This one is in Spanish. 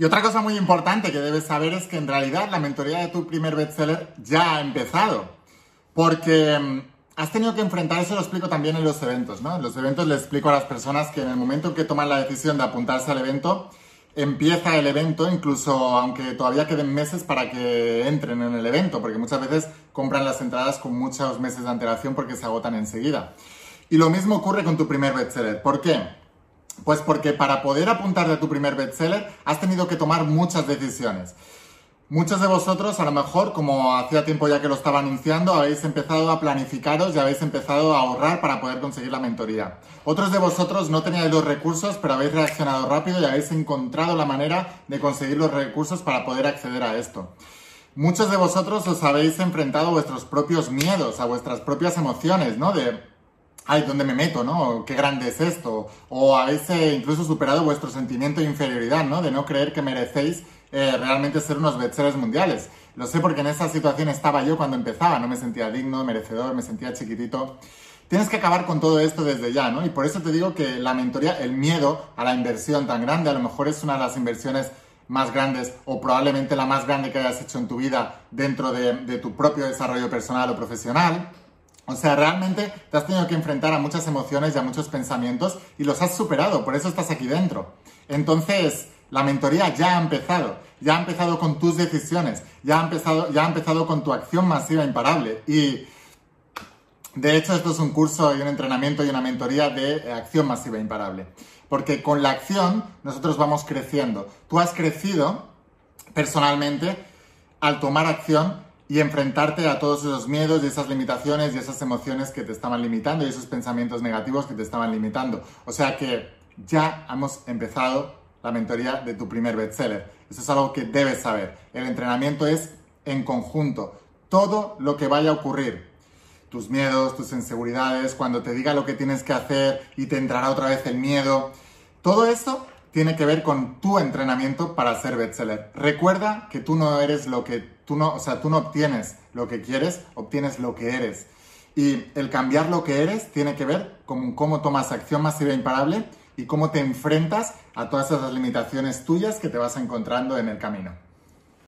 Y otra cosa muy importante que debes saber es que en realidad la mentoría de tu primer bestseller ya ha empezado. Porque mm, has tenido que enfrentar, eso lo explico también en los eventos, ¿no? En los eventos les explico a las personas que en el momento en que toman la decisión de apuntarse al evento, empieza el evento, incluso aunque todavía queden meses para que entren en el evento, porque muchas veces compran las entradas con muchos meses de antelación porque se agotan enseguida. Y lo mismo ocurre con tu primer bestseller. ¿Por qué? Pues porque para poder apuntarte a tu primer bestseller has tenido que tomar muchas decisiones. Muchos de vosotros, a lo mejor, como hacía tiempo ya que lo estaba anunciando, habéis empezado a planificaros y habéis empezado a ahorrar para poder conseguir la mentoría. Otros de vosotros no teníais los recursos, pero habéis reaccionado rápido y habéis encontrado la manera de conseguir los recursos para poder acceder a esto. Muchos de vosotros os habéis enfrentado a vuestros propios miedos, a vuestras propias emociones, ¿no? De ay, ¿dónde me meto, no? ¿Qué grande es esto? O habéis incluso superado vuestro sentimiento de inferioridad, ¿no? De no creer que merecéis eh, realmente ser unos bestsellers mundiales. Lo sé porque en esa situación estaba yo cuando empezaba, no me sentía digno, merecedor, me sentía chiquitito. Tienes que acabar con todo esto desde ya, ¿no? Y por eso te digo que la mentoría, el miedo a la inversión tan grande, a lo mejor es una de las inversiones más grandes o probablemente la más grande que hayas hecho en tu vida dentro de, de tu propio desarrollo personal o profesional. O sea, realmente te has tenido que enfrentar a muchas emociones y a muchos pensamientos y los has superado, por eso estás aquí dentro. Entonces, la mentoría ya ha empezado, ya ha empezado con tus decisiones, ya ha empezado, ya ha empezado con tu acción masiva imparable. Y de hecho, esto es un curso y un entrenamiento y una mentoría de acción masiva imparable. Porque con la acción nosotros vamos creciendo. Tú has crecido personalmente al tomar acción y enfrentarte a todos esos miedos y esas limitaciones y esas emociones que te estaban limitando y esos pensamientos negativos que te estaban limitando. O sea que ya hemos empezado la mentoría de tu primer bestseller. Eso es algo que debes saber. El entrenamiento es en conjunto. Todo lo que vaya a ocurrir, tus miedos, tus inseguridades, cuando te diga lo que tienes que hacer y te entrará otra vez el miedo, todo eso tiene que ver con tu entrenamiento para ser bestseller. Recuerda que tú no eres lo que tú no, o sea, tú no obtienes lo que quieres, obtienes lo que eres. Y el cambiar lo que eres tiene que ver con cómo tomas acción masiva e imparable y cómo te enfrentas a todas esas limitaciones tuyas que te vas encontrando en el camino.